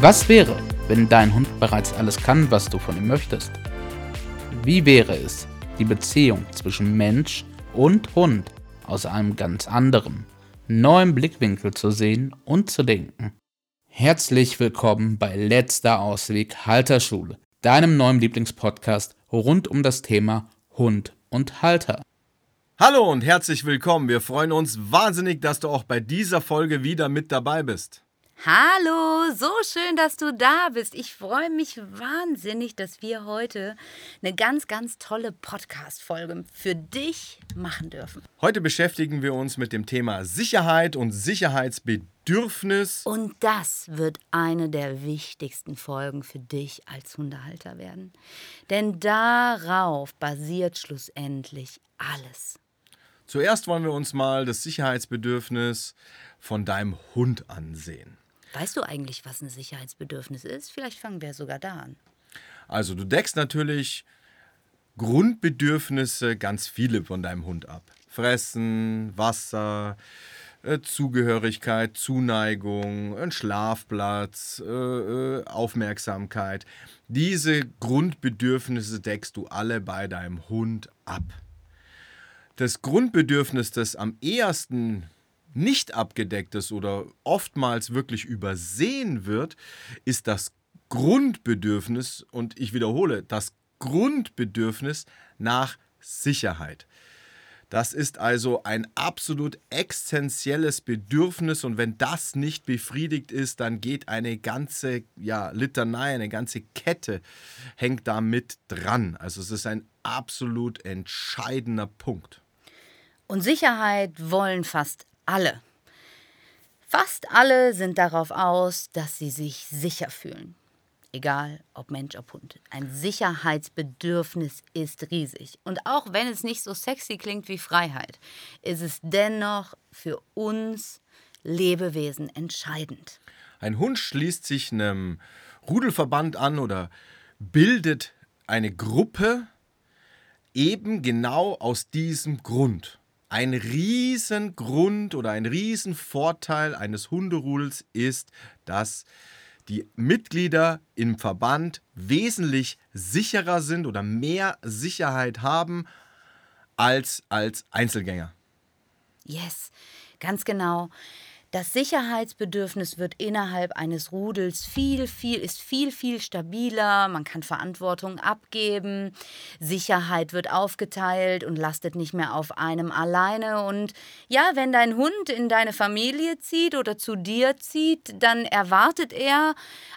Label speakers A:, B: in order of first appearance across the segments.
A: Was wäre, wenn dein Hund bereits alles kann, was du von ihm möchtest? Wie wäre es, die Beziehung zwischen Mensch und Hund aus einem ganz anderen, neuen Blickwinkel zu sehen und zu denken? Herzlich willkommen bei Letzter Ausweg Halterschule, deinem neuen Lieblingspodcast rund um das Thema Hund und Halter.
B: Hallo und herzlich willkommen. Wir freuen uns wahnsinnig, dass du auch bei dieser Folge wieder mit dabei bist.
C: Hallo, so schön, dass du da bist. Ich freue mich wahnsinnig, dass wir heute eine ganz, ganz tolle Podcast-Folge für dich machen dürfen.
B: Heute beschäftigen wir uns mit dem Thema Sicherheit und Sicherheitsbedürfnis.
C: Und das wird eine der wichtigsten Folgen für dich als Hundehalter werden. Denn darauf basiert schlussendlich alles.
B: Zuerst wollen wir uns mal das Sicherheitsbedürfnis von deinem Hund ansehen.
C: Weißt du eigentlich, was ein Sicherheitsbedürfnis ist? Vielleicht fangen wir sogar da an.
B: Also du deckst natürlich Grundbedürfnisse ganz viele von deinem Hund ab. Fressen, Wasser, äh, Zugehörigkeit, Zuneigung, ein Schlafplatz, äh, äh, Aufmerksamkeit. Diese Grundbedürfnisse deckst du alle bei deinem Hund ab. Das Grundbedürfnis, das am ehesten nicht abgedeckt ist oder oftmals wirklich übersehen wird, ist das Grundbedürfnis, und ich wiederhole, das Grundbedürfnis nach Sicherheit. Das ist also ein absolut essentielles Bedürfnis und wenn das nicht befriedigt ist, dann geht eine ganze ja, Litanei, eine ganze Kette hängt da mit dran. Also es ist ein absolut entscheidender Punkt.
C: Und Sicherheit wollen fast alle. Fast alle sind darauf aus, dass sie sich sicher fühlen. Egal ob Mensch, ob Hund. Ein Sicherheitsbedürfnis ist riesig. Und auch wenn es nicht so sexy klingt wie Freiheit, ist es dennoch für uns Lebewesen entscheidend.
B: Ein Hund schließt sich einem Rudelverband an oder bildet eine Gruppe eben genau aus diesem Grund. Ein Riesengrund oder ein Riesenvorteil eines Hunderudels ist, dass die Mitglieder im Verband wesentlich sicherer sind oder mehr Sicherheit haben als als Einzelgänger.
C: Yes, ganz genau. Das Sicherheitsbedürfnis wird innerhalb eines Rudels viel, viel, ist viel, viel stabiler. Man kann Verantwortung abgeben. Sicherheit wird aufgeteilt und lastet nicht mehr auf einem alleine. Und ja, wenn dein Hund in deine Familie zieht oder zu dir zieht, dann erwartet er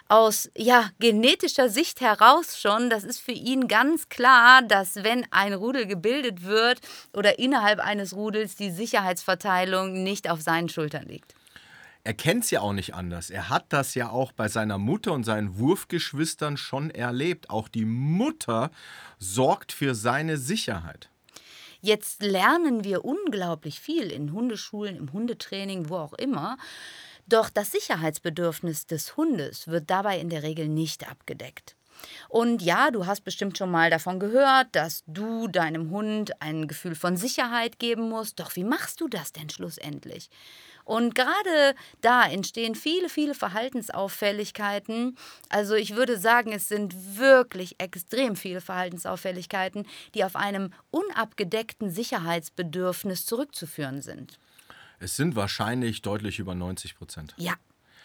C: aus ja, genetischer Sicht heraus schon, das ist für ihn ganz klar, dass wenn ein Rudel gebildet wird oder innerhalb eines Rudels die Sicherheitsverteilung nicht auf seinen Schultern liegt
B: er kennt es ja auch nicht anders. Er hat das ja auch bei seiner Mutter und seinen Wurfgeschwistern schon erlebt. Auch die Mutter sorgt für seine Sicherheit.
C: Jetzt lernen wir unglaublich viel in Hundeschulen, im Hundetraining, wo auch immer. Doch das Sicherheitsbedürfnis des Hundes wird dabei in der Regel nicht abgedeckt. Und ja, du hast bestimmt schon mal davon gehört, dass du deinem Hund ein Gefühl von Sicherheit geben musst. Doch wie machst du das denn schlussendlich? Und gerade da entstehen viele, viele Verhaltensauffälligkeiten. Also ich würde sagen, es sind wirklich extrem viele Verhaltensauffälligkeiten, die auf einem unabgedeckten Sicherheitsbedürfnis zurückzuführen sind.
B: Es sind wahrscheinlich deutlich über 90 Prozent.
C: Ja,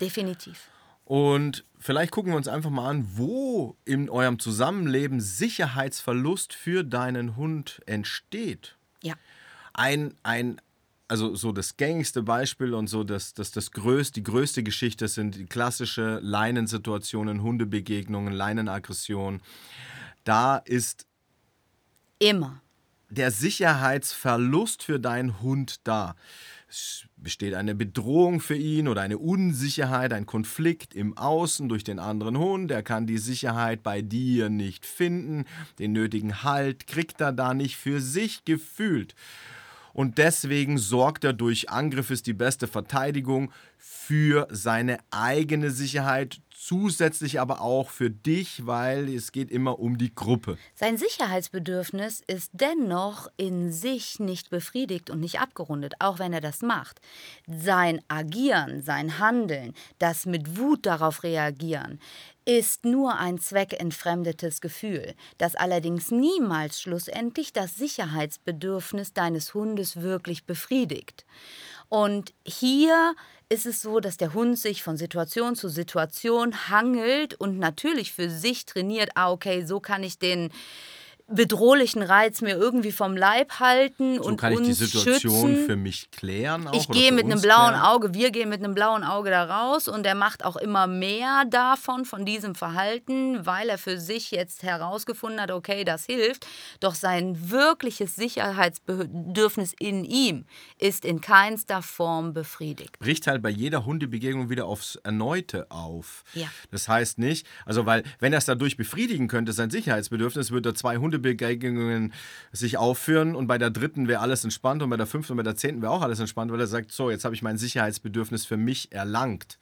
C: definitiv.
B: Und vielleicht gucken wir uns einfach mal an, wo in eurem Zusammenleben Sicherheitsverlust für deinen Hund entsteht.
C: Ja.
B: Ein, ein also so das gängigste Beispiel und so das, das, das größte, die größte Geschichte sind die klassische Leinensituationen, Hundebegegnungen, Leinenaggression. Da ist
C: immer
B: der Sicherheitsverlust für deinen Hund da. Es besteht eine Bedrohung für ihn oder eine Unsicherheit, ein Konflikt im Außen durch den anderen Hund. Er kann die Sicherheit bei dir nicht finden. Den nötigen Halt kriegt er da nicht für sich gefühlt und deswegen sorgt er durch Angriff ist die beste Verteidigung für seine eigene Sicherheit zusätzlich aber auch für dich, weil es geht immer um die Gruppe.
C: Sein Sicherheitsbedürfnis ist dennoch in sich nicht befriedigt und nicht abgerundet, auch wenn er das macht. Sein Agieren, sein Handeln, das mit Wut darauf reagieren, ist nur ein zweckentfremdetes Gefühl, das allerdings niemals schlussendlich das Sicherheitsbedürfnis deines Hundes wirklich befriedigt. Und hier ist es so, dass der Hund sich von Situation zu Situation hangelt und natürlich für sich trainiert, ah, okay, so kann ich den bedrohlichen Reiz mir irgendwie vom Leib halten
B: So
C: und
B: kann ich
C: uns
B: die Situation
C: schützen.
B: für mich klären. Auch,
C: Ich gehe mit einem blauen
B: klären.
C: Auge, wir gehen mit einem blauen Auge da raus und er macht auch immer mehr davon, von diesem Verhalten, weil er für sich jetzt herausgefunden hat, okay, das hilft. Doch sein wirkliches Sicherheitsbedürfnis in ihm ist in keinster Form befriedigt.
B: bricht halt bei jeder Hundebegegnung wieder aufs Erneute auf.
C: Ja.
B: Das heißt nicht, also weil, wenn er es dadurch befriedigen könnte, sein Sicherheitsbedürfnis, würde er zwei Hundebegegnungen sich aufführen und bei der dritten wäre alles entspannt und bei der fünften und bei der zehnten wäre auch alles entspannt, weil er sagt, so, jetzt habe ich mein Sicherheitsbedürfnis für mich erlangt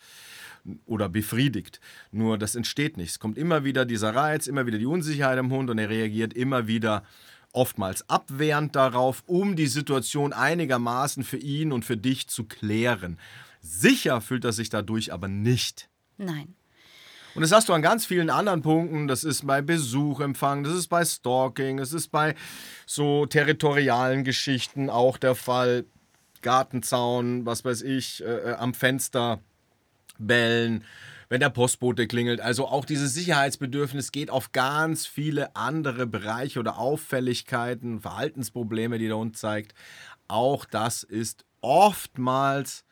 B: oder befriedigt. Nur das entsteht nicht. Es kommt immer wieder dieser Reiz, immer wieder die Unsicherheit im Hund und er reagiert immer wieder oftmals abwehrend darauf, um die Situation einigermaßen für ihn und für dich zu klären. Sicher fühlt er sich dadurch aber nicht.
C: Nein.
B: Und das hast du an ganz vielen anderen Punkten. Das ist bei Besuchempfang, das ist bei Stalking, das ist bei so territorialen Geschichten auch der Fall. Gartenzaun, was weiß ich, äh, äh, am Fenster bellen, wenn der Postbote klingelt. Also auch dieses Sicherheitsbedürfnis geht auf ganz viele andere Bereiche oder Auffälligkeiten, Verhaltensprobleme, die der Hund zeigt. Auch das ist oftmals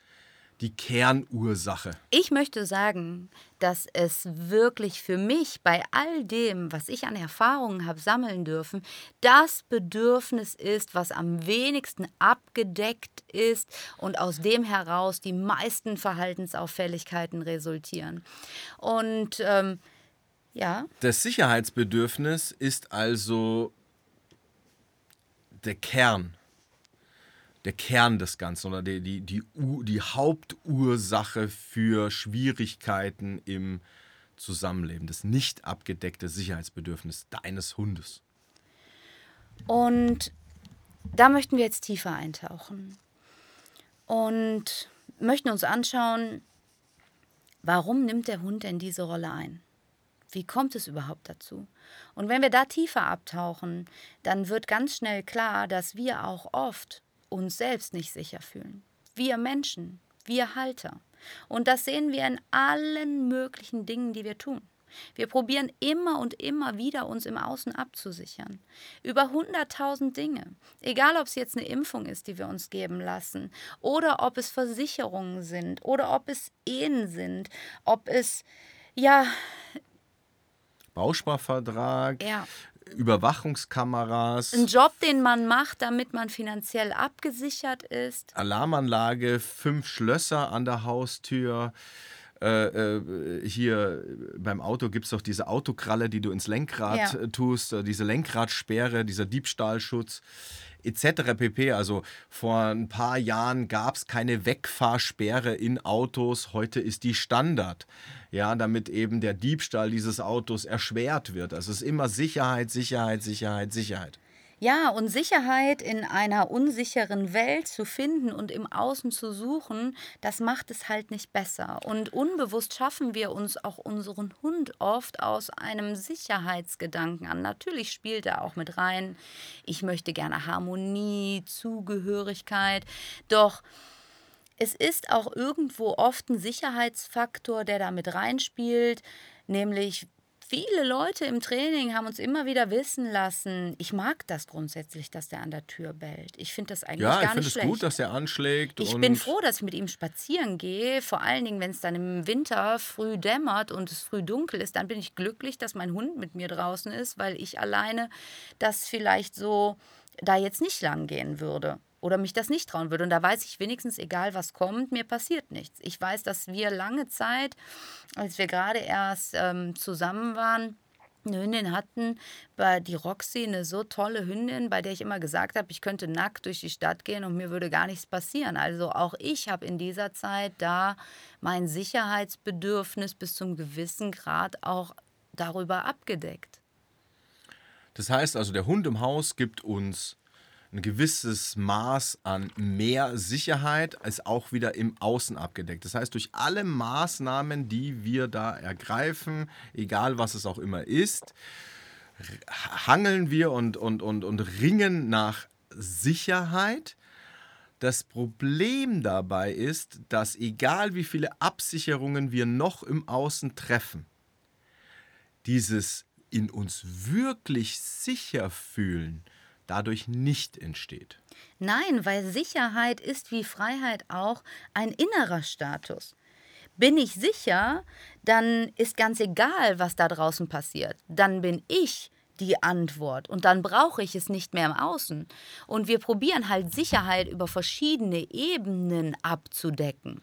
B: die Kernursache.
C: Ich möchte sagen, dass es wirklich für mich bei all dem, was ich an Erfahrungen habe sammeln dürfen, das Bedürfnis ist, was am wenigsten abgedeckt ist und aus dem heraus die meisten Verhaltensauffälligkeiten resultieren. Und ähm, ja,
B: Das Sicherheitsbedürfnis ist also der Kern. Der Kern des Ganzen oder die, die, die, die Hauptursache für Schwierigkeiten im Zusammenleben. Das nicht abgedeckte Sicherheitsbedürfnis deines Hundes.
C: Und da möchten wir jetzt tiefer eintauchen und möchten uns anschauen, warum nimmt der Hund denn diese Rolle ein? Wie kommt es überhaupt dazu? Und wenn wir da tiefer abtauchen, dann wird ganz schnell klar, dass wir auch oft uns selbst nicht sicher fühlen. Wir Menschen, wir Halter. Und das sehen wir in allen möglichen Dingen, die wir tun. Wir probieren immer und immer wieder, uns im Außen abzusichern. Über hunderttausend Dinge. Egal, ob es jetzt eine Impfung ist, die wir uns geben lassen, oder ob es Versicherungen sind, oder ob es Ehen sind, ob es, ja,
B: Bausparvertrag,
C: ja,
B: Überwachungskameras,
C: ein Job, den man macht, damit man finanziell abgesichert ist.
B: Alarmanlage, fünf Schlösser an der Haustür. Äh, äh, hier beim Auto gibt es doch diese Autokralle, die du ins Lenkrad
C: Ja.
B: tust, äh, diese Lenkradsperre, dieser Diebstahlschutz etc. pp. Also vor ein paar Jahren gab es keine Wegfahrsperre in Autos, heute ist die Standard. Ja, damit eben der Diebstahl dieses Autos erschwert wird. Also es ist immer Sicherheit, Sicherheit, Sicherheit, Sicherheit.
C: Ja, und Sicherheit in einer unsicheren Welt zu finden und im Außen zu suchen, das macht es halt nicht besser. Und unbewusst schaffen wir uns auch unseren Hund oft aus einem Sicherheitsgedanken an. Natürlich spielt er auch mit rein. Ich möchte gerne Harmonie, Zugehörigkeit. Doch es ist auch irgendwo oft ein Sicherheitsfaktor, der da mit reinspielt, nämlich viele Leute im Training haben uns immer wieder wissen lassen, ich mag das grundsätzlich, dass der an der Tür bellt. Ich finde das eigentlich
B: Ja, ich
C: gar
B: finde
C: nicht
B: es
C: schlecht.
B: gut, dass er anschlägt.
C: ich bin froh, dass ich mit ihm spazieren gehe, vor allen Dingen, wenn es dann im Winter früh dämmert und es früh dunkel ist, dann bin ich glücklich, dass mein Hund mit mir draußen ist, weil ich alleine das vielleicht so da jetzt nicht lang gehen würde oder mich das nicht trauen würde. Und da weiß ich wenigstens, egal was kommt, mir passiert nichts. Ich weiß, dass wir lange Zeit, als wir gerade erst ähm, zusammen waren, eine Hündin hatten, bei die Roxy, eine so tolle Hündin, bei der ich immer gesagt habe, ich könnte nackt durch die Stadt gehen und mir würde gar nichts passieren. Also auch ich habe in dieser Zeit da mein Sicherheitsbedürfnis bis zum gewissen Grad auch darüber abgedeckt.
B: Das heißt also, der Hund im Haus gibt uns ein gewisses Maß an mehr Sicherheit ist auch wieder im Außen abgedeckt. Das heißt, durch alle Maßnahmen, die wir da ergreifen, egal was es auch immer ist, hangeln wir und, und, und, und ringen nach Sicherheit. Das Problem dabei ist, dass egal wie viele Absicherungen wir noch im Außen treffen, dieses in uns wirklich sicher fühlen, dadurch nicht entsteht.
C: Nein, weil Sicherheit ist wie Freiheit auch ein innerer Status. Bin ich sicher, dann ist ganz egal, was da draußen passiert. Dann bin ich die Antwort und dann brauche ich es nicht mehr im Außen. Und wir probieren halt Sicherheit über verschiedene Ebenen abzudecken.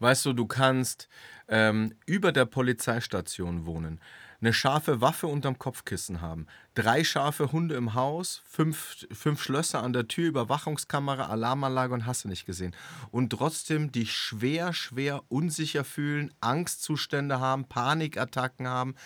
B: Weißt du, du kannst ähm, über der Polizeistation wohnen eine scharfe Waffe unterm Kopfkissen haben, drei scharfe Hunde im Haus, fünf, fünf Schlösser an der Tür, Überwachungskamera, Alarmanlage und hast du nicht gesehen. Und trotzdem dich schwer, schwer unsicher fühlen, Angstzustände haben, Panikattacken haben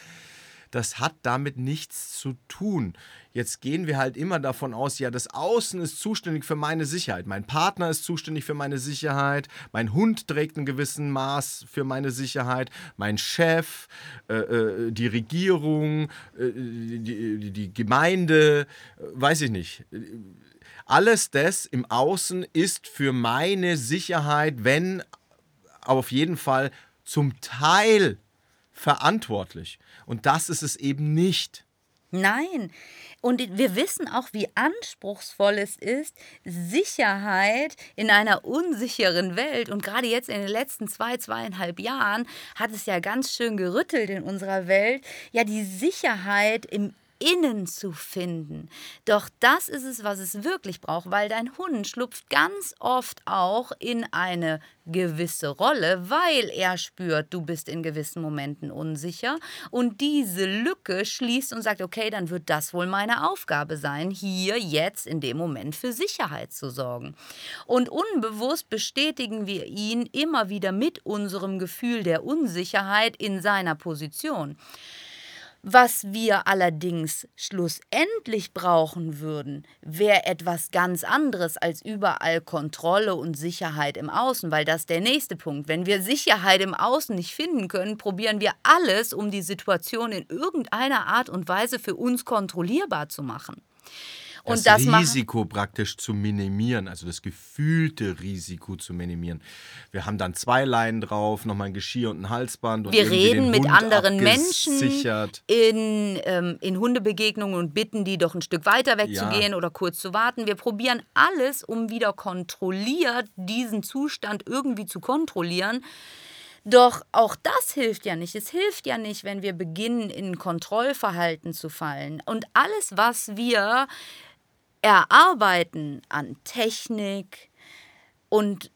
B: das hat damit nichts zu tun. Jetzt gehen wir halt immer davon aus, ja, das Außen ist zuständig für meine Sicherheit. Mein Partner ist zuständig für meine Sicherheit. Mein Hund trägt ein gewissen Maß für meine Sicherheit. Mein Chef, äh, äh, die Regierung, äh, die, die, Gemeinde, äh, weiß ich nicht. Alles das im Außen ist für meine Sicherheit, wenn auf jeden Fall zum Teil verantwortlich. Und das ist es eben nicht.
C: Nein. Und wir wissen auch, wie anspruchsvoll es ist, Sicherheit in einer unsicheren Welt. Und gerade jetzt in den letzten zwei, zweieinhalb Jahren hat es ja ganz schön gerüttelt in unserer Welt. Ja, die Sicherheit im innen zu finden. Doch das ist es, was es wirklich braucht, weil dein Hund schlupft ganz oft auch in eine gewisse Rolle, weil er spürt, du bist in gewissen Momenten unsicher und diese Lücke schließt und sagt, okay, dann wird das wohl meine Aufgabe sein, hier jetzt in dem Moment für Sicherheit zu sorgen. Und unbewusst bestätigen wir ihn immer wieder mit unserem Gefühl der Unsicherheit in seiner Position. Was wir allerdings schlussendlich brauchen würden, wäre etwas ganz anderes als überall Kontrolle und Sicherheit im Außen, weil das der nächste Punkt. Wenn wir Sicherheit im Außen nicht finden können, probieren wir alles, um die Situation in irgendeiner Art und Weise für uns kontrollierbar zu machen
B: das, das Risiko praktisch zu minimieren, also das gefühlte Risiko zu minimieren. Wir haben dann zwei Leinen drauf, nochmal ein Geschirr und ein Halsband. Und
C: wir reden mit Hund anderen Menschen in, ähm, in Hundebegegnungen und bitten die doch ein Stück weiter wegzugehen ja. oder kurz zu warten. Wir probieren alles, um wieder kontrolliert diesen Zustand irgendwie zu kontrollieren. Doch auch das hilft ja nicht. Es hilft ja nicht, wenn wir beginnen, in Kontrollverhalten zu fallen. Und alles, was wir erarbeiten an Technik und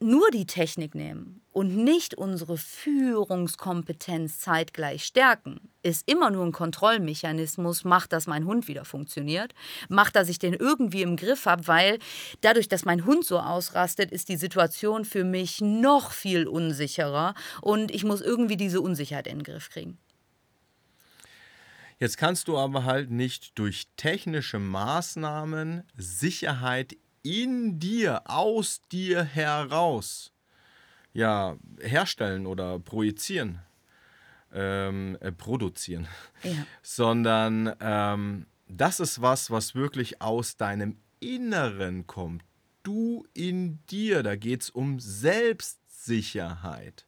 C: nur die Technik nehmen und nicht unsere Führungskompetenz zeitgleich stärken, ist immer nur ein Kontrollmechanismus, macht, dass mein Hund wieder funktioniert, macht, dass ich den irgendwie im Griff habe, weil dadurch, dass mein Hund so ausrastet, ist die Situation für mich noch viel unsicherer und ich muss irgendwie diese Unsicherheit in den Griff kriegen.
B: Jetzt kannst du aber halt nicht durch technische Maßnahmen Sicherheit in dir, aus dir heraus, ja, herstellen oder projizieren, ähm, äh, produzieren, ja. sondern ähm, das ist was, was wirklich aus deinem Inneren kommt. Du in dir, da geht es um Selbstsicherheit.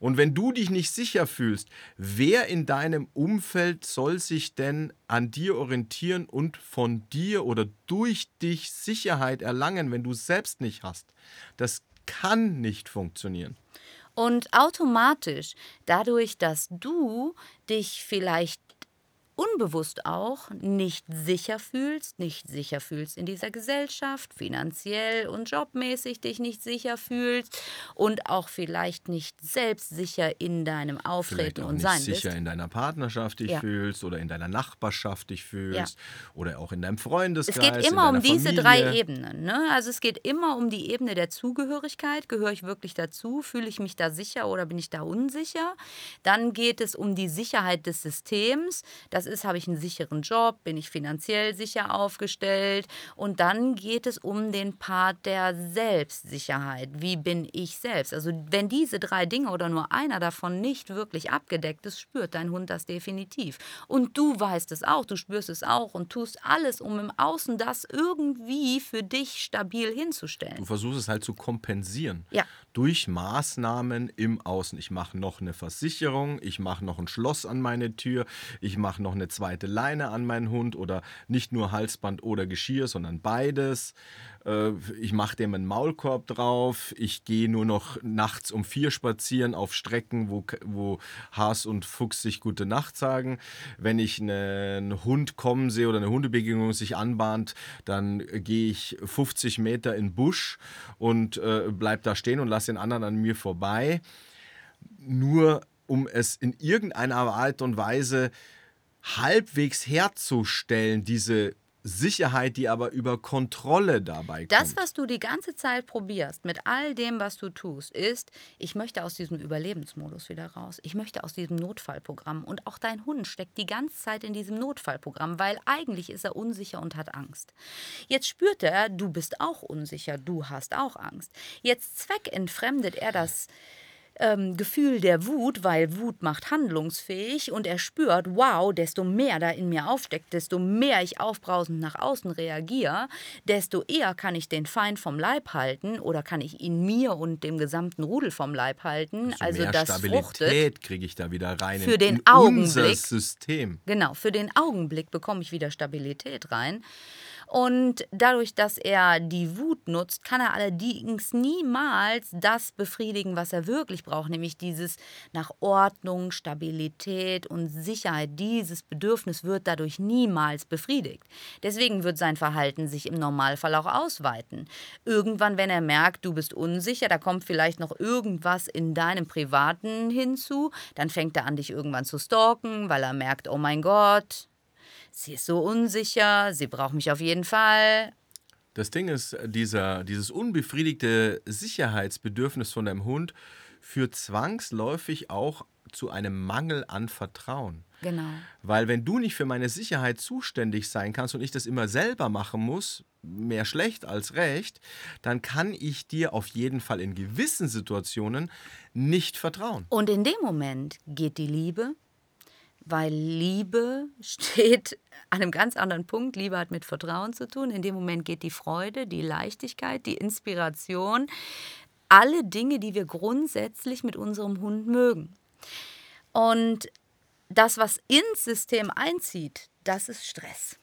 B: Und wenn du dich nicht sicher fühlst, wer in deinem Umfeld soll sich denn an dir orientieren und von dir oder durch dich Sicherheit erlangen, wenn du es selbst nicht hast? Das kann nicht funktionieren.
C: Und automatisch, dadurch, dass du dich vielleicht unbewusst auch nicht sicher fühlst, nicht sicher fühlst in dieser Gesellschaft, finanziell und jobmäßig dich nicht sicher fühlst und auch vielleicht nicht selbstsicher in deinem Auftreten und Sein
B: bist. sicher in deiner Partnerschaft dich ja. fühlst oder in deiner Nachbarschaft dich fühlst ja. oder auch in deinem Freundeskreis.
C: Es geht immer um diese Familie. drei Ebenen. Ne? Also es geht immer um die Ebene der Zugehörigkeit. Gehöre ich wirklich dazu? Fühle ich mich da sicher oder bin ich da unsicher? Dann geht es um die Sicherheit des Systems. Das ist, habe ich einen sicheren Job? Bin ich finanziell sicher aufgestellt? Und dann geht es um den Part der Selbstsicherheit. Wie bin ich selbst? Also wenn diese drei Dinge oder nur einer davon nicht wirklich abgedeckt ist, spürt dein Hund das definitiv. Und du weißt es auch, du spürst es auch und tust alles, um im Außen das irgendwie für dich stabil hinzustellen.
B: Du versuchst es halt zu kompensieren.
C: Ja.
B: Durch Maßnahmen im Außen. Ich mache noch eine Versicherung, ich mache noch ein Schloss an meine Tür, ich mache noch eine zweite Leine an meinen Hund oder nicht nur Halsband oder Geschirr, sondern beides. Äh, ich mache dem einen Maulkorb drauf, ich gehe nur noch nachts um vier spazieren auf Strecken, wo, wo Haas und Fuchs sich gute Nacht sagen. Wenn ich einen Hund kommen sehe oder eine Hundebegegnung sich anbahnt, dann gehe ich 50 Meter in den Busch und äh, bleib da stehen und lasse den anderen an mir vorbei. Nur um es in irgendeiner Art und Weise halbwegs herzustellen, diese Sicherheit, die aber über Kontrolle dabei kommt.
C: Das, was du die ganze Zeit probierst, mit all dem, was du tust, ist, ich möchte aus diesem Überlebensmodus wieder raus. Ich möchte aus diesem Notfallprogramm. Und auch dein Hund steckt die ganze Zeit in diesem Notfallprogramm, weil eigentlich ist er unsicher und hat Angst. Jetzt spürt er, du bist auch unsicher, du hast auch Angst. Jetzt zweckentfremdet er das ähm, Gefühl der Wut, weil Wut macht handlungsfähig und er spürt, wow, desto mehr da in mir aufsteckt, desto mehr ich aufbrausend nach außen reagiere, desto eher kann ich den Feind vom Leib halten oder kann ich ihn mir und dem gesamten Rudel vom Leib halten.
B: Also, also mehr das Stabilität kriege ich da wieder rein
C: für in, den Augenblick,
B: System.
C: Genau, für den Augenblick bekomme ich wieder Stabilität rein. Und dadurch, dass er die Wut nutzt, kann er allerdings niemals das befriedigen, was er wirklich braucht, nämlich dieses nach Ordnung, Stabilität und Sicherheit. Dieses Bedürfnis wird dadurch niemals befriedigt. Deswegen wird sein Verhalten sich im Normalfall auch ausweiten. Irgendwann, wenn er merkt, du bist unsicher, da kommt vielleicht noch irgendwas in deinem Privaten hinzu, dann fängt er an, dich irgendwann zu stalken, weil er merkt, oh mein Gott, sie ist so unsicher, sie braucht mich auf jeden Fall.
B: Das Ding ist, dieser, dieses unbefriedigte Sicherheitsbedürfnis von deinem Hund führt zwangsläufig auch zu einem Mangel an Vertrauen.
C: Genau.
B: Weil wenn du nicht für meine Sicherheit zuständig sein kannst und ich das immer selber machen muss, mehr schlecht als recht, dann kann ich dir auf jeden Fall in gewissen Situationen nicht vertrauen.
C: Und in dem Moment geht die Liebe, weil Liebe steht an einem ganz anderen Punkt. Liebe hat mit Vertrauen zu tun. In dem Moment geht die Freude, die Leichtigkeit, die Inspiration, alle Dinge, die wir grundsätzlich mit unserem Hund mögen. Und das, was ins System einzieht, das ist Stress.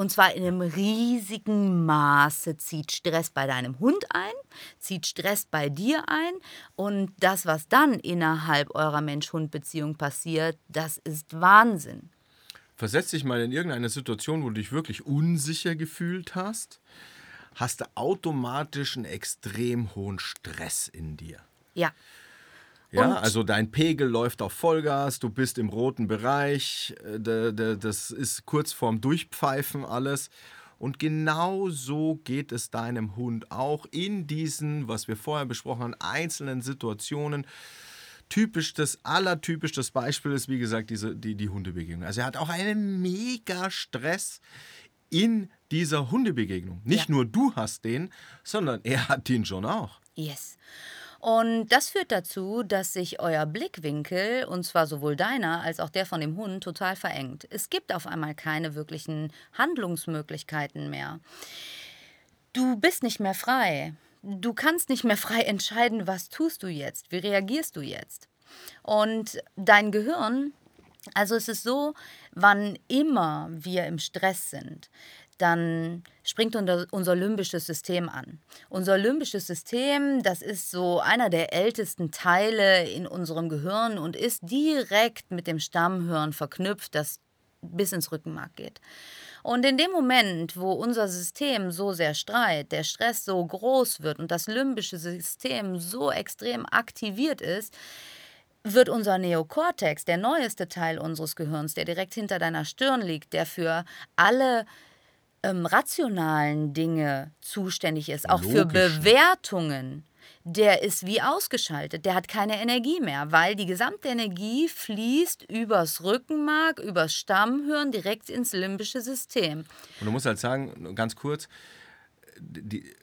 C: Und zwar in einem riesigen Maße zieht Stress bei deinem Hund ein, zieht Stress bei dir ein. Und das, was dann innerhalb eurer Mensch-Hund-Beziehung passiert, das ist Wahnsinn.
B: Versetz dich mal in irgendeine Situation, wo du dich wirklich unsicher gefühlt hast, hast du automatisch einen extrem hohen Stress in dir.
C: Ja.
B: Ja, und also dein Pegel läuft auf Vollgas, du bist im roten Bereich, äh, das ist kurz vorm Durchpfeifen alles. Und genau so geht es deinem Hund auch in diesen, was wir vorher besprochen haben, einzelnen Situationen. Typisch, das allertypischste Beispiel ist, wie gesagt, diese, die, die Hundebegegnung. Also er hat auch einen mega Stress in dieser Hundebegegnung. Nicht ja. nur du hast den, sondern er hat den schon auch.
C: Yes. Und das führt dazu, dass sich euer Blickwinkel, und zwar sowohl deiner als auch der von dem Hund, total verengt. Es gibt auf einmal keine wirklichen Handlungsmöglichkeiten mehr. Du bist nicht mehr frei. Du kannst nicht mehr frei entscheiden, was tust du jetzt, wie reagierst du jetzt. Und dein Gehirn, also es ist so, wann immer wir im Stress sind, dann springt unser limbisches System an. Unser limbisches System, das ist so einer der ältesten Teile in unserem Gehirn und ist direkt mit dem Stammhirn verknüpft, das bis ins Rückenmark geht. Und in dem Moment, wo unser System so sehr streit, der Stress so groß wird und das limbische System so extrem aktiviert ist, wird unser Neokortex, der neueste Teil unseres Gehirns, der direkt hinter deiner Stirn liegt, der für alle ähm, rationalen Dinge zuständig ist, auch für Bewertungen, der ist wie ausgeschaltet. Der hat keine Energie mehr, weil die gesamte Energie fließt übers Rückenmark, übers Stammhirn direkt ins limbische System.
B: Und du musst halt sagen, ganz kurz, die,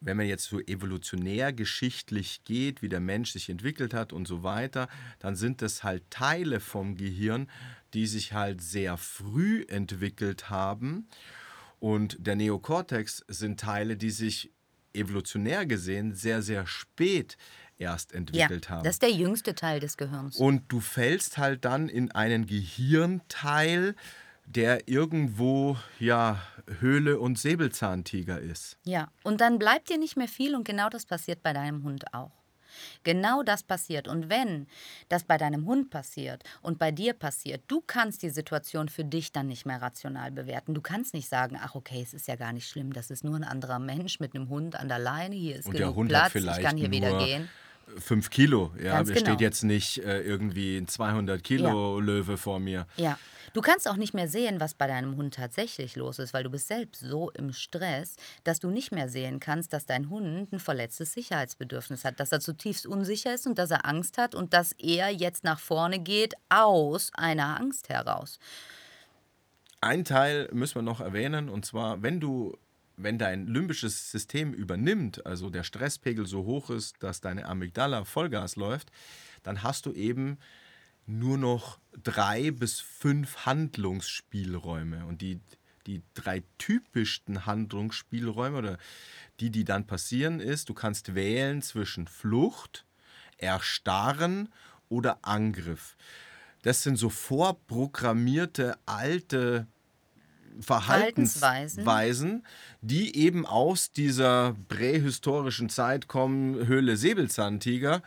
B: wenn man jetzt so evolutionär geschichtlich geht, wie der Mensch sich entwickelt hat und so weiter, dann sind das halt Teile vom Gehirn, die sich halt sehr früh entwickelt haben. Und der Neokortex sind Teile, die sich evolutionär gesehen sehr, sehr spät erst entwickelt
C: ja,
B: haben.
C: Das ist der jüngste Teil des Gehirns.
B: Und du fällst halt dann in einen Gehirnteil, der irgendwo ja Höhle und Säbelzahntiger ist.
C: Ja, und dann bleibt dir nicht mehr viel und genau das passiert bei deinem Hund auch. Genau das passiert. Und wenn das bei deinem Hund passiert und bei dir passiert, du kannst die Situation für dich dann nicht mehr rational bewerten. Du kannst nicht sagen, ach okay, es ist ja gar nicht schlimm, das ist nur ein anderer Mensch mit einem Hund an der Leine, hier ist
B: und
C: genug Platz, ich kann hier wieder gehen.
B: Fünf Kilo, ja,
C: Ganz
B: steht
C: genau.
B: jetzt nicht äh, irgendwie ein 200 Kilo Löwe vor mir.
C: Ja. Du kannst auch nicht mehr sehen, was bei deinem Hund tatsächlich los ist, weil du bist selbst so im Stress, dass du nicht mehr sehen kannst, dass dein Hund ein verletztes Sicherheitsbedürfnis hat, dass er zutiefst unsicher ist und dass er Angst hat und dass er jetzt nach vorne geht aus einer Angst heraus.
B: Ein Teil müssen wir noch erwähnen, und zwar, wenn du, wenn dein limbisches System übernimmt, also der Stresspegel so hoch ist, dass deine Amygdala Vollgas läuft, dann hast du eben nur noch drei bis fünf Handlungsspielräume. Und die, die drei typischsten Handlungsspielräume oder die, die dann passieren, ist, du kannst wählen zwischen Flucht, Erstarren oder Angriff. Das sind so vorprogrammierte alte Verhaltensweisen,
C: Verhaltensweisen.
B: die eben aus dieser prähistorischen Zeit kommen, Höhle Säbelzahntiger.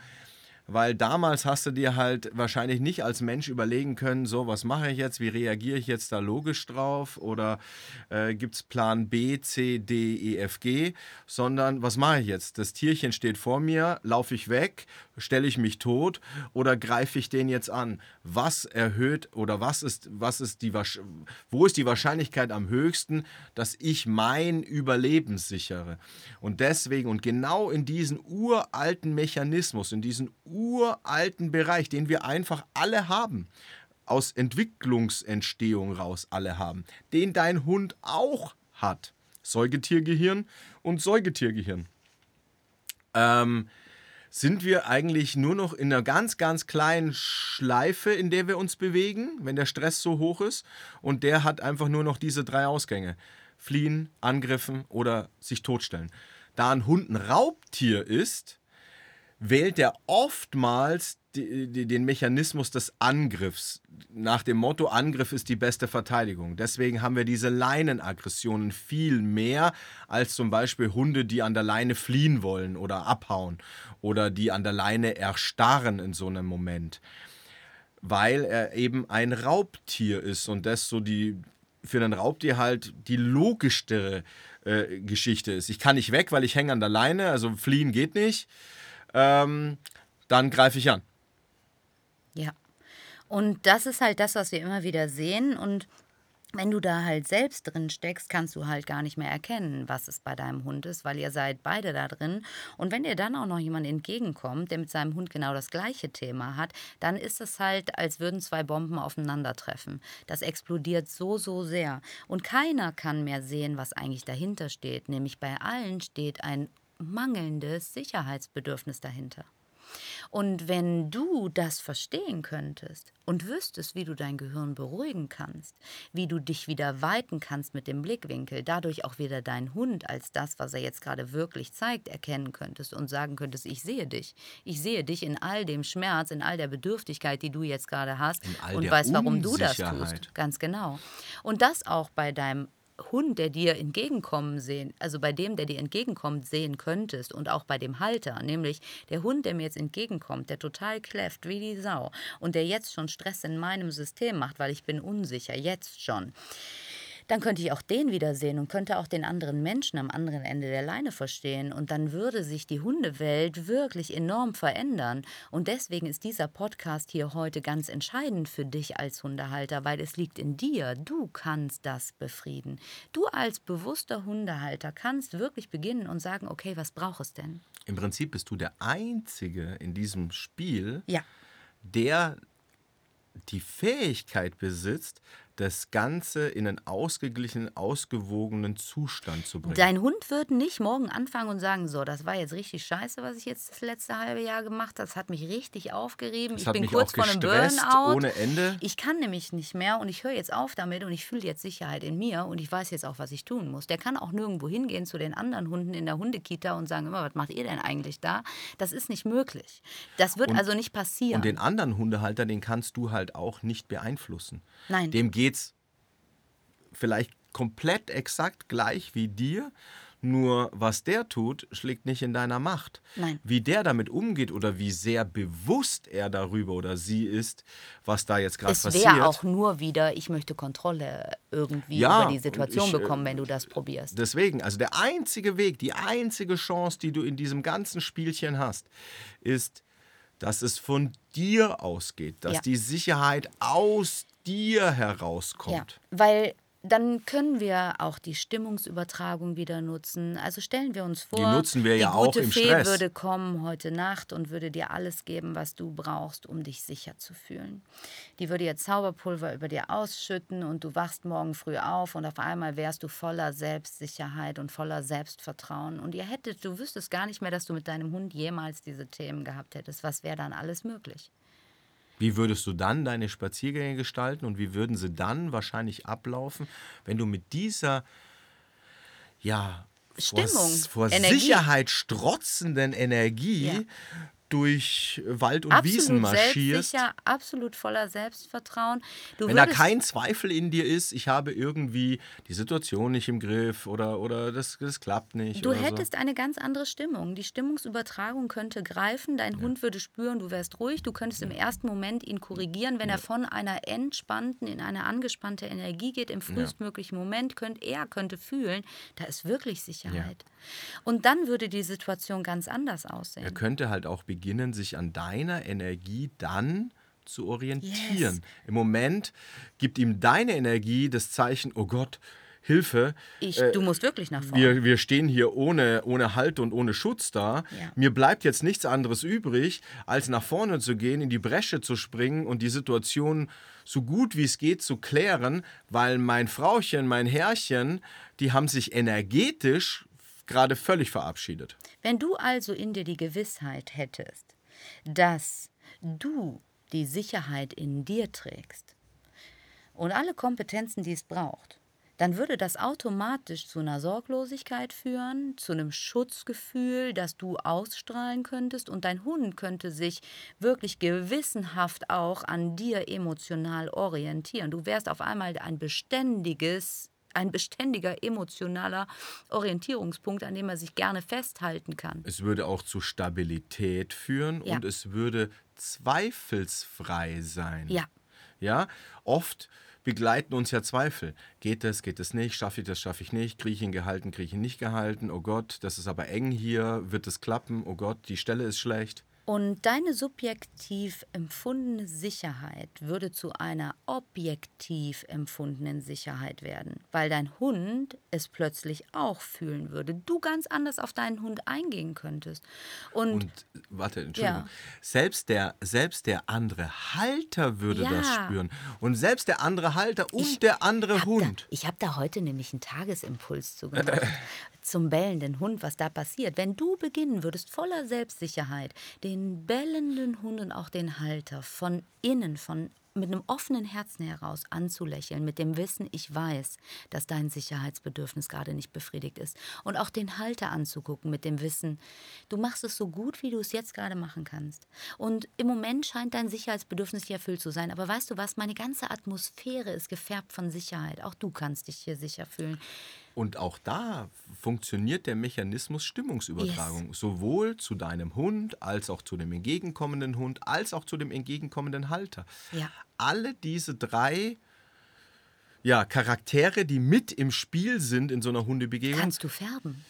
B: Weil damals hast du dir halt wahrscheinlich nicht als Mensch überlegen können, so, was mache ich jetzt, wie reagiere ich jetzt da logisch drauf oder äh, gibt es Plan B, C, D, E, F, G, sondern was mache ich jetzt? Das Tierchen steht vor mir, laufe ich weg, stelle ich mich tot oder greife ich den jetzt an? Was erhöht oder was ist, was ist die, wo ist die Wahrscheinlichkeit am höchsten, dass ich mein Überleben sichere? Und deswegen und genau in diesen uralten Mechanismus, in diesen uralten Bereich, den wir einfach alle haben, aus Entwicklungsentstehung raus alle haben, den dein Hund auch hat. Säugetiergehirn und Säugetiergehirn. Ähm, sind wir eigentlich nur noch in einer ganz, ganz kleinen Schleife, in der wir uns bewegen, wenn der Stress so hoch ist. Und der hat einfach nur noch diese drei Ausgänge. Fliehen, angriffen oder sich totstellen. Da ein Hund ein Raubtier ist, wählt er oftmals die, die, den Mechanismus des Angriffs. Nach dem Motto, Angriff ist die beste Verteidigung. Deswegen haben wir diese Leinenaggressionen viel mehr als zum Beispiel Hunde, die an der Leine fliehen wollen oder abhauen oder die an der Leine erstarren in so einem Moment. Weil er eben ein Raubtier ist und das so die für ein Raubtier halt die logischere äh, Geschichte ist. Ich kann nicht weg, weil ich hänge an der Leine, also fliehen geht nicht ähm, dann greife ich an.
C: Ja. Und das ist halt das, was wir immer wieder sehen. Und wenn du da halt selbst drin steckst, kannst du halt gar nicht mehr erkennen, was es bei deinem Hund ist, weil ihr seid beide da drin. Und wenn dir dann auch noch jemand entgegenkommt, der mit seinem Hund genau das gleiche Thema hat, dann ist es halt, als würden zwei Bomben aufeinandertreffen. Das explodiert so, so sehr. Und keiner kann mehr sehen, was eigentlich dahinter steht. Nämlich bei allen steht ein mangelndes Sicherheitsbedürfnis dahinter. Und wenn du das verstehen könntest und wüsstest, wie du dein Gehirn beruhigen kannst, wie du dich wieder weiten kannst mit dem Blickwinkel, dadurch auch wieder deinen Hund als das, was er jetzt gerade wirklich zeigt, erkennen könntest und sagen könntest, ich sehe dich. Ich sehe dich in all dem Schmerz, in all der Bedürftigkeit, die du jetzt gerade hast und
B: der
C: weißt, warum du das tust. Ganz genau. Und das auch bei deinem Hund, der dir entgegenkommen sehen, also bei dem, der dir entgegenkommt, sehen könntest und auch bei dem Halter, nämlich der Hund, der mir jetzt entgegenkommt, der total kläfft wie die Sau und der jetzt schon Stress in meinem System macht, weil ich bin unsicher, jetzt schon dann könnte ich auch den wiedersehen und könnte auch den anderen Menschen am anderen Ende der Leine verstehen. Und dann würde sich die Hundewelt wirklich enorm verändern. Und deswegen ist dieser Podcast hier heute ganz entscheidend für dich als Hundehalter, weil es liegt in dir. Du kannst das befrieden. Du als bewusster Hundehalter kannst wirklich beginnen und sagen, okay, was braucht es denn?
B: Im Prinzip bist du der Einzige in diesem Spiel,
C: ja.
B: der die Fähigkeit besitzt, das Ganze in einen ausgeglichenen, ausgewogenen Zustand zu bringen.
C: Dein Hund wird nicht morgen anfangen und sagen, so, das war jetzt richtig scheiße, was ich jetzt das letzte halbe Jahr gemacht habe. Das hat mich richtig aufgerieben.
B: Das
C: ich bin kurz vor einem Burnout.
B: Ohne Ende.
C: Ich kann nämlich nicht mehr und ich höre jetzt auf damit und ich fühle jetzt Sicherheit in mir und ich weiß jetzt auch, was ich tun muss. Der kann auch nirgendwo hingehen zu den anderen Hunden in der Hundekita und sagen, immer, was macht ihr denn eigentlich da? Das ist nicht möglich. Das wird
B: und,
C: also nicht passieren.
B: Und den anderen Hundehalter, den kannst du halt auch nicht beeinflussen.
C: Nein.
B: Dem geht geht's vielleicht komplett exakt gleich wie dir, nur was der tut, schlägt nicht in deiner Macht.
C: Nein.
B: Wie der damit umgeht oder wie sehr bewusst er darüber oder sie ist, was da jetzt gerade passiert.
C: Es wäre auch nur wieder, ich möchte Kontrolle irgendwie ja, über die Situation ich, äh, bekommen, wenn du das probierst.
B: Deswegen, also der einzige Weg, die einzige Chance, die du in diesem ganzen Spielchen hast, ist, dass es von dir ausgeht, dass ja. die Sicherheit aus dir herauskommt. Ja,
C: weil dann können wir auch die Stimmungsübertragung wieder nutzen. Also stellen wir uns vor,
B: die nutzen wir ja
C: die
B: gute auch im
C: Fee
B: Stress.
C: würde kommen heute Nacht und würde dir alles geben, was du brauchst, um dich sicher zu fühlen. Die würde ihr Zauberpulver über dir ausschütten und du wachst morgen früh auf und auf einmal wärst du voller Selbstsicherheit und voller Selbstvertrauen und ihr hättet, du wüsstest gar nicht mehr, dass du mit deinem Hund jemals diese Themen gehabt hättest. Was wäre dann alles möglich?
B: Wie würdest du dann deine Spaziergänge gestalten und wie würden sie dann wahrscheinlich ablaufen, wenn du mit dieser, ja,
C: Stimmung,
B: vor, vor Sicherheit strotzenden Energie ja durch Wald und
C: absolut
B: Wiesen marschierst.
C: Selbstsicher, absolut voller Selbstvertrauen.
B: Du Wenn da kein Zweifel in dir ist, ich habe irgendwie die Situation nicht im Griff oder, oder das, das klappt nicht.
C: Du hättest
B: so.
C: eine ganz andere Stimmung. Die Stimmungsübertragung könnte greifen, dein ja. Hund würde spüren, du wärst ruhig, du könntest ja. im ersten Moment ihn korrigieren. Wenn ja. er von einer entspannten in eine angespannte Energie geht, im frühestmöglichen Moment, könnte er könnte fühlen, da ist wirklich Sicherheit. Und dann würde die Situation ganz anders aussehen.
B: Er könnte halt auch beginnen, sich an deiner Energie dann zu orientieren. Yes. Im Moment gibt ihm deine Energie das Zeichen, oh Gott, Hilfe.
C: Ich, äh, du musst wirklich nach vorne.
B: Wir, wir stehen hier ohne, ohne Halt und ohne Schutz da. Ja. Mir bleibt jetzt nichts anderes übrig, als nach vorne zu gehen, in die Bresche zu springen und die Situation so gut wie es geht zu klären, weil mein Frauchen, mein Herrchen, die haben sich energetisch gerade völlig verabschiedet.
C: Wenn du also in dir die Gewissheit hättest, dass du die Sicherheit in dir trägst und alle Kompetenzen, die es braucht, dann würde das automatisch zu einer Sorglosigkeit führen, zu einem Schutzgefühl, das du ausstrahlen könntest und dein Hund könnte sich wirklich gewissenhaft auch an dir emotional orientieren. Du wärst auf einmal ein beständiges ein beständiger emotionaler Orientierungspunkt, an dem er sich gerne festhalten kann.
B: Es würde auch zu Stabilität führen ja. und es würde zweifelsfrei sein.
C: Ja.
B: Ja, oft begleiten uns ja Zweifel. Geht das, geht es nicht? Schaffe ich das, schaffe ich nicht? Kriege ich ihn gehalten, kriege ich ihn nicht gehalten? Oh Gott, das ist aber eng hier. Wird es klappen? Oh Gott, die Stelle ist schlecht.
C: Und deine subjektiv empfundene Sicherheit würde zu einer objektiv empfundenen Sicherheit werden, weil dein Hund es plötzlich auch fühlen würde. Du ganz anders auf deinen Hund eingehen könntest. Und,
B: Und warte, Entschuldigung. Ja. Selbst, der, selbst der andere Halter würde ja. das spüren. Und selbst der andere Halter und ich der andere Hund.
C: Da, ich habe da heute nämlich einen Tagesimpuls zu gemacht. zum bellenden Hund, was da passiert. Wenn du beginnen würdest, voller Selbstsicherheit, den bellenden Hund und auch den Halter von innen, von mit einem offenen Herzen heraus anzulächeln, mit dem Wissen, ich weiß, dass dein Sicherheitsbedürfnis gerade nicht befriedigt ist. Und auch den Halter anzugucken mit dem Wissen, du machst es so gut, wie du es jetzt gerade machen kannst. Und im Moment scheint dein Sicherheitsbedürfnis hier erfüllt zu sein. Aber weißt du was, meine ganze Atmosphäre ist gefärbt von Sicherheit. Auch du kannst dich hier sicher fühlen.
B: Und auch da funktioniert der Mechanismus Stimmungsübertragung. Yes. Sowohl zu deinem Hund, als auch zu dem entgegenkommenden Hund, als auch zu dem entgegenkommenden Halter.
C: Ja.
B: Alle diese drei ja, Charaktere, die mit im Spiel sind in so einer Hundebegegnung.
C: Kannst du färben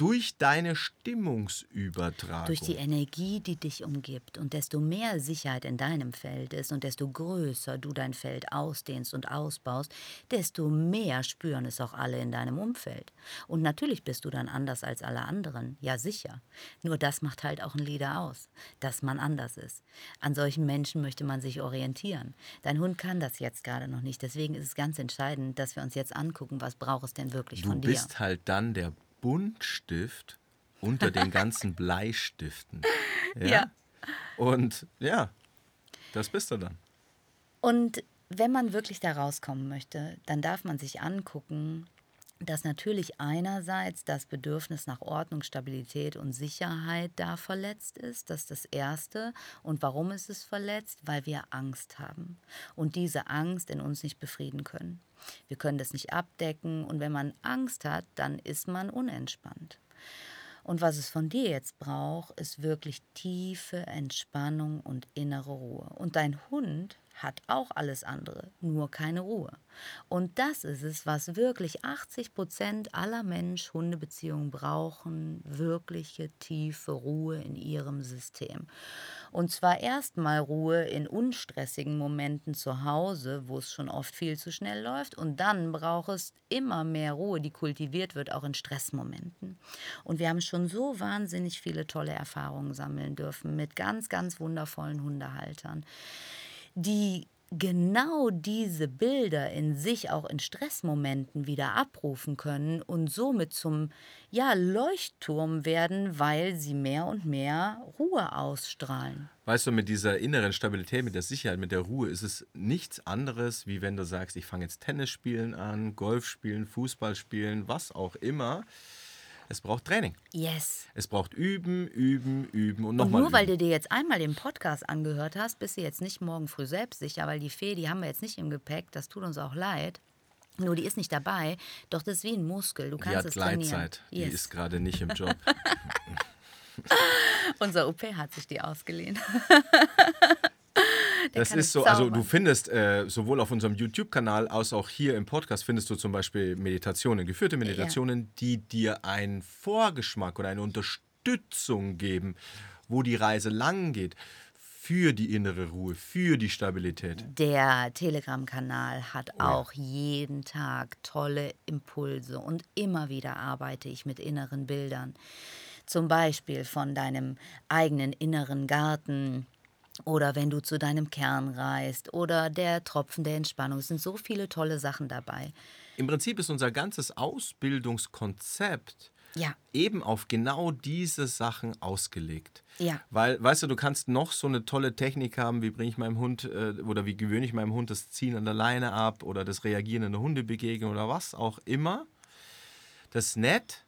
B: durch deine Stimmungsübertragung.
C: Durch die Energie, die dich umgibt. Und desto mehr Sicherheit in deinem Feld ist und desto größer du dein Feld ausdehnst und ausbaust, desto mehr spüren es auch alle in deinem Umfeld. Und natürlich bist du dann anders als alle anderen. Ja, sicher. Nur das macht halt auch ein Leader aus, dass man anders ist. An solchen Menschen möchte man sich orientieren. Dein Hund kann das jetzt gerade noch nicht. Deswegen ist es ganz entscheidend, dass wir uns jetzt angucken, was braucht es denn wirklich
B: du
C: von dir.
B: Du bist halt dann der Buntstift unter den ganzen Bleistiften. Ja? ja. Und ja, das bist du dann.
C: Und wenn man wirklich da rauskommen möchte, dann darf man sich angucken, dass natürlich einerseits das Bedürfnis nach Ordnung, Stabilität und Sicherheit da verletzt ist. Das ist das Erste. Und warum ist es verletzt? Weil wir Angst haben und diese Angst in uns nicht befrieden können. Wir können das nicht abdecken und wenn man Angst hat, dann ist man unentspannt. Und was es von dir jetzt braucht, ist wirklich tiefe Entspannung und innere Ruhe. Und dein Hund hat auch alles andere, nur keine Ruhe. Und das ist es, was wirklich 80 Prozent aller Mensch-Hunde-Beziehungen brauchen, wirkliche tiefe Ruhe in ihrem System. Und zwar erstmal Ruhe in unstressigen Momenten zu Hause, wo es schon oft viel zu schnell läuft. Und dann braucht es immer mehr Ruhe, die kultiviert wird, auch in Stressmomenten. Und wir haben schon so wahnsinnig viele tolle Erfahrungen sammeln dürfen mit ganz, ganz wundervollen Hundehaltern die genau diese Bilder in sich auch in Stressmomenten wieder abrufen können und somit zum ja, Leuchtturm werden, weil sie mehr und mehr Ruhe ausstrahlen.
B: Weißt du, mit dieser inneren Stabilität, mit der Sicherheit, mit der Ruhe ist es nichts anderes, wie wenn du sagst, ich fange jetzt Tennis spielen an, Golf spielen, Fußball spielen, was auch immer. Es braucht Training.
C: Yes.
B: Es braucht Üben, Üben, Üben und nochmal.
C: Und nur weil du dir jetzt einmal den Podcast angehört hast, bist du jetzt nicht morgen früh selbstsicher, weil die Fee, die haben wir jetzt nicht im Gepäck. Das tut uns auch leid. Nur die ist nicht dabei. Doch das ist wie ein Muskel. Du kannst
B: die hat
C: es
B: Gleitzeit. Yes. Die ist gerade nicht im Job.
C: Unser OP hat sich die ausgeliehen.
B: das ist so, also du findest äh, sowohl auf unserem YouTube-Kanal als auch hier im Podcast findest du zum Beispiel Meditationen, geführte Meditationen, ja. die dir einen Vorgeschmack oder eine Unterstützung geben, wo die Reise lang geht für die innere Ruhe, für die Stabilität.
C: Der Telegram-Kanal hat oh. auch jeden Tag tolle Impulse und immer wieder arbeite ich mit inneren Bildern. Zum Beispiel von deinem eigenen inneren Garten, oder wenn du zu deinem Kern reist oder der Tropfen der Entspannung. Es sind so viele tolle Sachen dabei.
B: Im Prinzip ist unser ganzes Ausbildungskonzept
C: ja.
B: eben auf genau diese Sachen ausgelegt.
C: Ja.
B: Weil, weißt du, du kannst noch so eine tolle Technik haben, wie bringe ich meinem Hund äh, oder wie gewöhne ich meinem Hund das Ziehen an der Leine ab oder das Reagieren in der Hundebegegnung oder was auch immer. Das ist nett,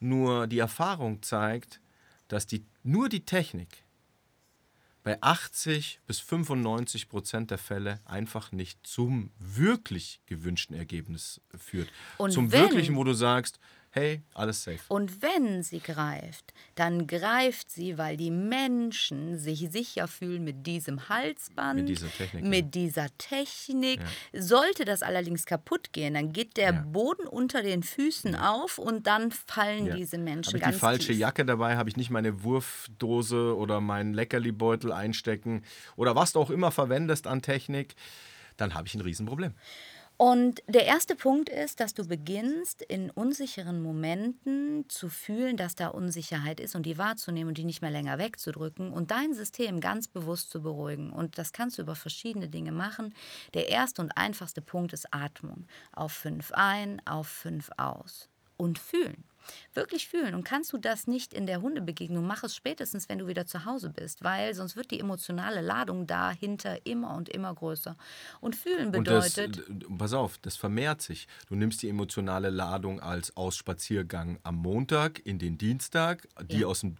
B: nur die Erfahrung zeigt, dass die, nur die Technik bei 80 bis 95 Prozent der Fälle einfach nicht zum wirklich gewünschten Ergebnis führt.
C: Und
B: zum
C: wenn,
B: wirklichen, wo du sagst, hey, alles safe.
C: Und wenn sie greift, dann greift sie, weil die Menschen sich sicher fühlen mit diesem Halsband,
B: mit dieser Technik.
C: Mit dieser Technik. Ja. Sollte das allerdings kaputt gehen, dann geht der ja. Boden unter den Füßen ja. auf und dann fallen diese Menschen
B: hab ich
C: ganz
B: die falsche
C: tief.
B: Jacke dabei, habe ich nicht meine Wurfdose oder meinen Leckerlibeutel einstecken oder was du auch immer verwendest an Technik, dann habe ich ein Riesenproblem.
C: Und der erste Punkt ist, dass du beginnst, in unsicheren Momenten zu fühlen, dass da Unsicherheit ist und die wahrzunehmen und die nicht mehr länger wegzudrücken und dein System ganz bewusst zu beruhigen. Und das kannst du über verschiedene Dinge machen. Der erste und einfachste Punkt ist Atmung. Auf fünf ein, auf fünf aus. Und fühlen. Wirklich fühlen. Und kannst du das nicht in der Hundebegegnung, mach es spätestens, wenn du wieder zu Hause bist, weil sonst wird die emotionale Ladung dahinter immer und immer größer. Und fühlen bedeutet.
B: Und das, pass auf, das vermehrt sich. Du nimmst die emotionale Ladung als Ausspaziergang am Montag in den Dienstag, die ja. aus dem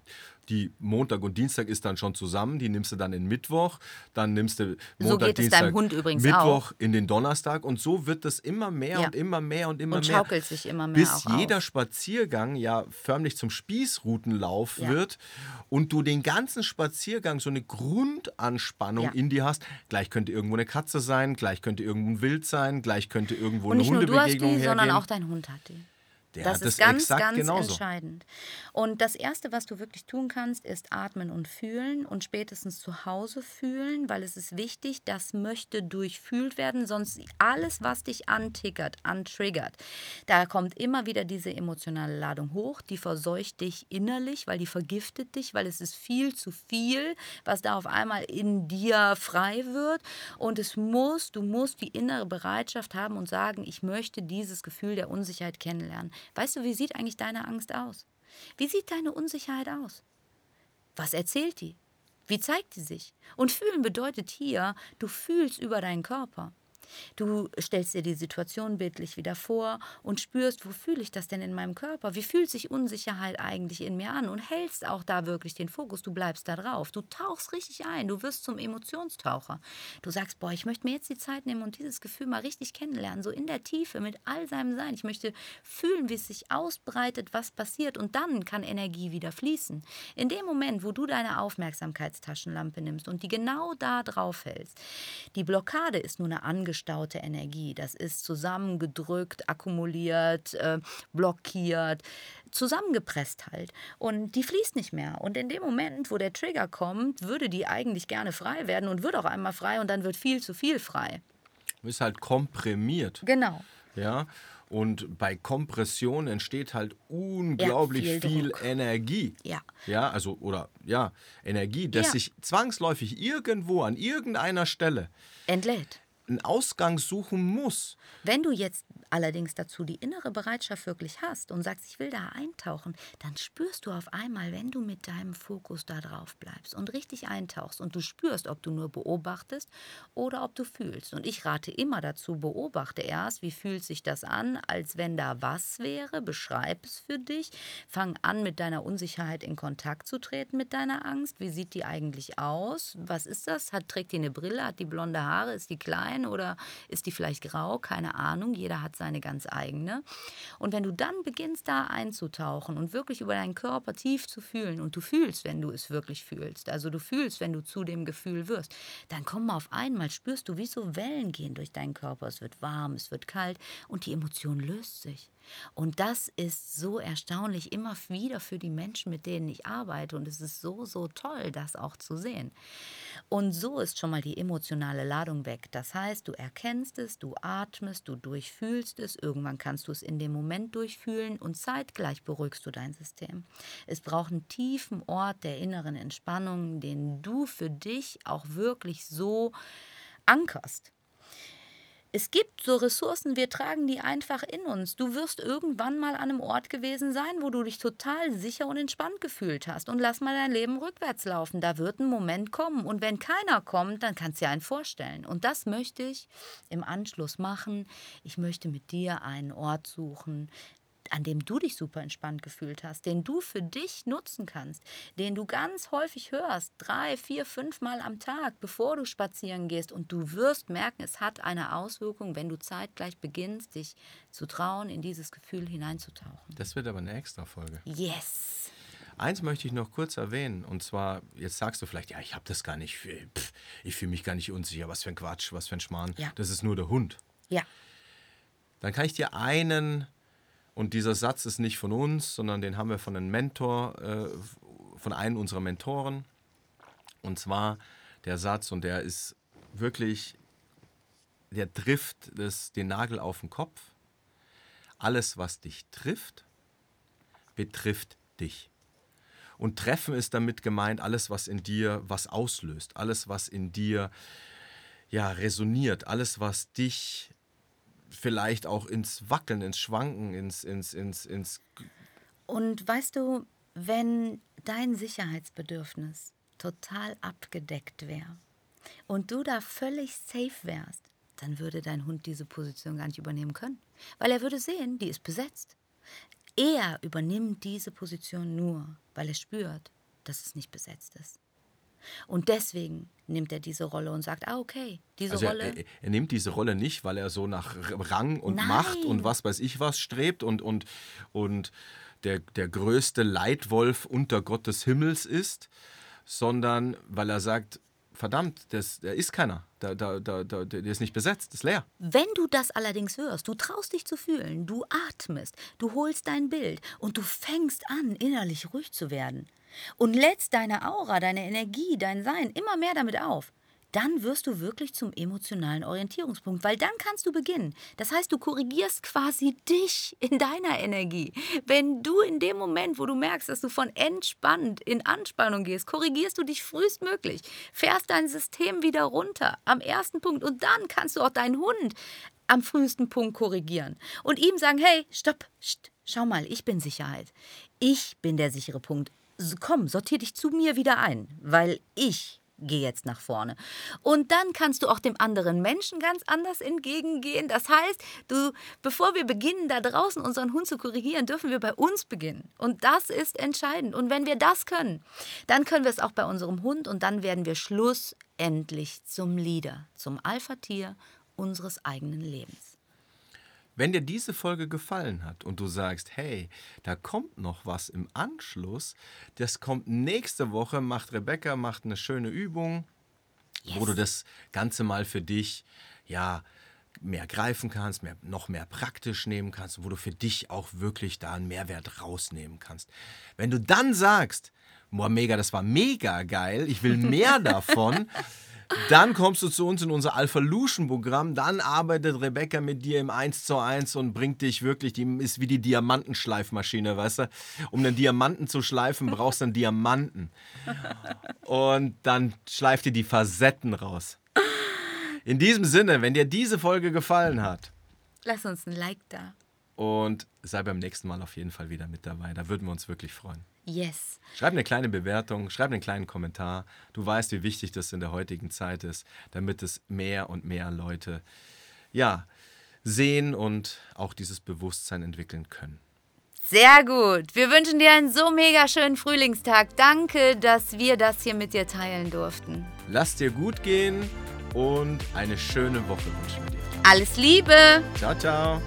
B: die Montag und Dienstag ist dann schon zusammen, die nimmst du dann in Mittwoch, dann nimmst du Montag,
C: so geht
B: Dienstag,
C: es deinem Hund übrigens
B: Mittwoch
C: auch.
B: in den Donnerstag und so wird das immer mehr ja. und immer mehr und immer
C: und
B: mehr.
C: schaukelt sich immer mehr
B: Bis jeder
C: auf.
B: Spaziergang ja förmlich zum Spießrutenlauf ja. wird und du den ganzen Spaziergang so eine Grundanspannung ja. in dir hast. Gleich könnte irgendwo eine Katze sein, gleich könnte irgendwo ein Wild sein, gleich könnte irgendwo
C: und
B: eine Hundebegegnung
C: sein. nicht nur du hast die,
B: hergehen.
C: sondern auch dein Hund hat die.
B: Der
C: das ist ganz, ganz
B: genauso.
C: entscheidend. Und das Erste, was du wirklich tun kannst, ist atmen und fühlen und spätestens zu Hause fühlen, weil es ist wichtig, das möchte durchfühlt werden, sonst alles, was dich antickert, antriggert, da kommt immer wieder diese emotionale Ladung hoch, die verseucht dich innerlich, weil die vergiftet dich, weil es ist viel zu viel, was da auf einmal in dir frei wird und es muss, du musst die innere Bereitschaft haben und sagen, ich möchte dieses Gefühl der Unsicherheit kennenlernen. Weißt du, wie sieht eigentlich deine Angst aus? Wie sieht deine Unsicherheit aus? Was erzählt die? Wie zeigt die sich? Und fühlen bedeutet hier, du fühlst über deinen Körper. Du stellst dir die Situation bildlich wieder vor und spürst, wo fühle ich das denn in meinem Körper? Wie fühlt sich Unsicherheit eigentlich in mir an? Und hältst auch da wirklich den Fokus. Du bleibst da drauf. Du tauchst richtig ein. Du wirst zum Emotionstaucher. Du sagst, boah, ich möchte mir jetzt die Zeit nehmen und dieses Gefühl mal richtig kennenlernen. So in der Tiefe mit all seinem Sein. Ich möchte fühlen, wie es sich ausbreitet, was passiert. Und dann kann Energie wieder fließen. In dem Moment, wo du deine Aufmerksamkeitstaschenlampe nimmst und die genau da drauf hältst, die Blockade ist nur eine angestaute angestaute Energie. Das ist zusammengedrückt, akkumuliert, äh, blockiert, zusammengepresst halt. Und die fließt nicht mehr. Und in dem Moment, wo der Trigger kommt, würde die eigentlich gerne frei werden und wird auch einmal frei und dann wird viel zu viel frei.
B: Ist halt komprimiert.
C: Genau.
B: Ja. Und bei Kompression entsteht halt unglaublich ja, viel, viel Energie.
C: Ja.
B: Ja, also, oder ja, Energie, dass ja. sich zwangsläufig irgendwo an irgendeiner Stelle
C: entlädt
B: einen Ausgang suchen muss.
C: Wenn du jetzt allerdings dazu die innere Bereitschaft wirklich hast und sagst, ich will da eintauchen, dann spürst du auf einmal, wenn du mit deinem Fokus da drauf bleibst und richtig eintauchst und du spürst, ob du nur beobachtest oder ob du fühlst. Und ich rate immer dazu, beobachte erst, wie fühlt sich das an, als wenn da was wäre, beschreib es für dich, fang an mit deiner Unsicherheit in Kontakt zu treten mit deiner Angst. Wie sieht die eigentlich aus? Was ist das? Hat, trägt die eine Brille? Hat die blonde Haare? Ist die klein oder ist die vielleicht grau? Keine Ahnung. Jeder hat seine ganz eigene. Und wenn du dann beginnst, da einzutauchen und wirklich über deinen Körper tief zu fühlen und du fühlst, wenn du es wirklich fühlst, also du fühlst, wenn du zu dem Gefühl wirst, dann komm auf einmal, spürst du, wie so Wellen gehen durch deinen Körper. Es wird warm, es wird kalt und die Emotion löst sich. Und das ist so erstaunlich immer wieder für die Menschen, mit denen ich arbeite. Und es ist so, so toll, das auch zu sehen. Und so ist schon mal die emotionale Ladung weg. Das heißt, du erkennst es, du atmest, du durchfühlst es. Irgendwann kannst du es in dem Moment durchfühlen und zeitgleich beruhigst du dein System. Es braucht einen tiefen Ort der inneren Entspannung, den du für dich auch wirklich so ankerst. Es gibt so Ressourcen, wir tragen die einfach in uns. Du wirst irgendwann mal an einem Ort gewesen sein, wo du dich total sicher und entspannt gefühlt hast. Und lass mal dein Leben rückwärts laufen. Da wird ein Moment kommen. Und wenn keiner kommt, dann kannst du dir einen vorstellen. Und das möchte ich im Anschluss machen. Ich möchte mit dir einen Ort suchen, an dem du dich super entspannt gefühlt hast, den du für dich nutzen kannst, den du ganz häufig hörst, drei, vier, fünf Mal am Tag, bevor du spazieren gehst. Und du wirst merken, es hat eine Auswirkung, wenn du zeitgleich beginnst, dich zu trauen, in dieses Gefühl hineinzutauchen.
B: Das wird aber eine extra Folge.
C: Yes.
B: Eins möchte ich noch kurz erwähnen, und zwar, jetzt sagst du vielleicht, ja, ich habe das gar nicht, pff, ich fühle mich gar nicht unsicher, was für ein Quatsch, was für ein Schmarrn,
C: ja.
B: das ist nur der Hund.
C: Ja.
B: Dann kann ich dir einen und dieser Satz ist nicht von uns, sondern den haben wir von einem Mentor, äh, von einem unserer Mentoren. Und zwar der Satz, und der ist wirklich, der trifft das, den Nagel auf den Kopf. Alles, was dich trifft, betrifft dich. Und treffen ist damit gemeint, alles, was in dir was auslöst, alles, was in dir ja, resoniert, alles, was dich vielleicht auch ins Wackeln, ins Schwanken, ins, ins, ins, ins
C: Und weißt du, wenn dein Sicherheitsbedürfnis total abgedeckt wäre und du da völlig safe wärst, dann würde dein Hund diese Position gar nicht übernehmen können. Weil er würde sehen, die ist besetzt. Er übernimmt diese Position nur, weil er spürt, dass es nicht besetzt ist. Und deswegen nimmt er diese Rolle und sagt, ah, okay, diese
B: Also
C: Rolle.
B: er, er, nimmt diese Rolle nicht, weil er so nach Rang und
C: Nein.
B: Macht und was weiß ich was strebt und, und, und der, der größte Leitwolf unter Gottes Himmels ist, sondern weil er sagt, verdammt, das, der ist keiner, da, da, da, da, der ist nicht besetzt, ist leer.
C: Wenn du das allerdings hörst, du traust dich zu fühlen, du atmest, du holst dein Bild und du fängst an, innerlich ruhig zu werden und lädst deine Aura, deine Energie, dein Sein immer mehr damit auf, dann wirst du wirklich zum emotionalen Orientierungspunkt, weil dann kannst du beginnen. Das heißt, du korrigierst quasi dich in deiner Energie. Wenn du in dem Moment, wo du merkst, dass du von entspannt in Anspannung gehst, korrigierst du dich frühestmöglich, fährst dein System wieder runter am ersten Punkt und dann kannst du auch deinen Hund am frühesten Punkt korrigieren und ihm sagen, hey, stopp, st, schau mal, ich bin Sicherheit. Ich bin der sichere Punkt. Komm, sortier dich zu mir wieder ein, weil ich gehe jetzt nach vorne. Und dann kannst du auch dem anderen Menschen ganz anders entgegengehen. Das heißt, du, bevor wir beginnen, da draußen unseren Hund zu korrigieren, dürfen wir bei uns beginnen. Und das ist entscheidend. Und wenn wir das können, dann können wir es auch bei unserem Hund und dann werden wir schlussendlich zum Leader, zum Alpha-Tier unseres eigenen Lebens.
B: Wenn dir diese Folge gefallen hat und du sagst, hey, da kommt noch was im Anschluss, das kommt nächste Woche, macht Rebecca, macht eine schöne Übung, wo du das Ganze mal für dich, ja, mehr greifen kannst, mehr, noch mehr praktisch nehmen kannst, wo du für dich auch wirklich da einen Mehrwert rausnehmen kannst. Wenn du dann sagst, boah, mega, das war mega geil, ich will mehr davon, dann kommst du zu uns in unser Alpha-Lution-Programm. Dann arbeitet Rebecca mit dir im 1 zu 1 und bringt dich wirklich, die ist wie die Diamantenschleifmaschine, weißt du? Um einen Diamanten zu schleifen, brauchst du einen Diamanten. Und dann schleift dir die Facetten raus. In diesem Sinne, wenn dir diese Folge gefallen hat,
C: Lass uns ein Like da.
B: und sei beim nächsten Mal auf jeden Fall wieder mit dabei. Da würden wir uns wirklich freuen.
C: Yes.
B: Schreib eine kleine Bewertung, schreib einen kleinen Kommentar. Du weißt, wie wichtig das in der heutigen Zeit ist, damit es mehr und mehr Leute ja, sehen und auch dieses Bewusstsein entwickeln können.
C: Sehr gut. Wir wünschen dir einen so mega schönen Frühlingstag. Danke, dass wir das hier mit dir teilen durften.
B: Lass dir gut gehen und eine schöne Woche wünschen wir dir.
C: Alles Liebe.
B: Ciao, ciao.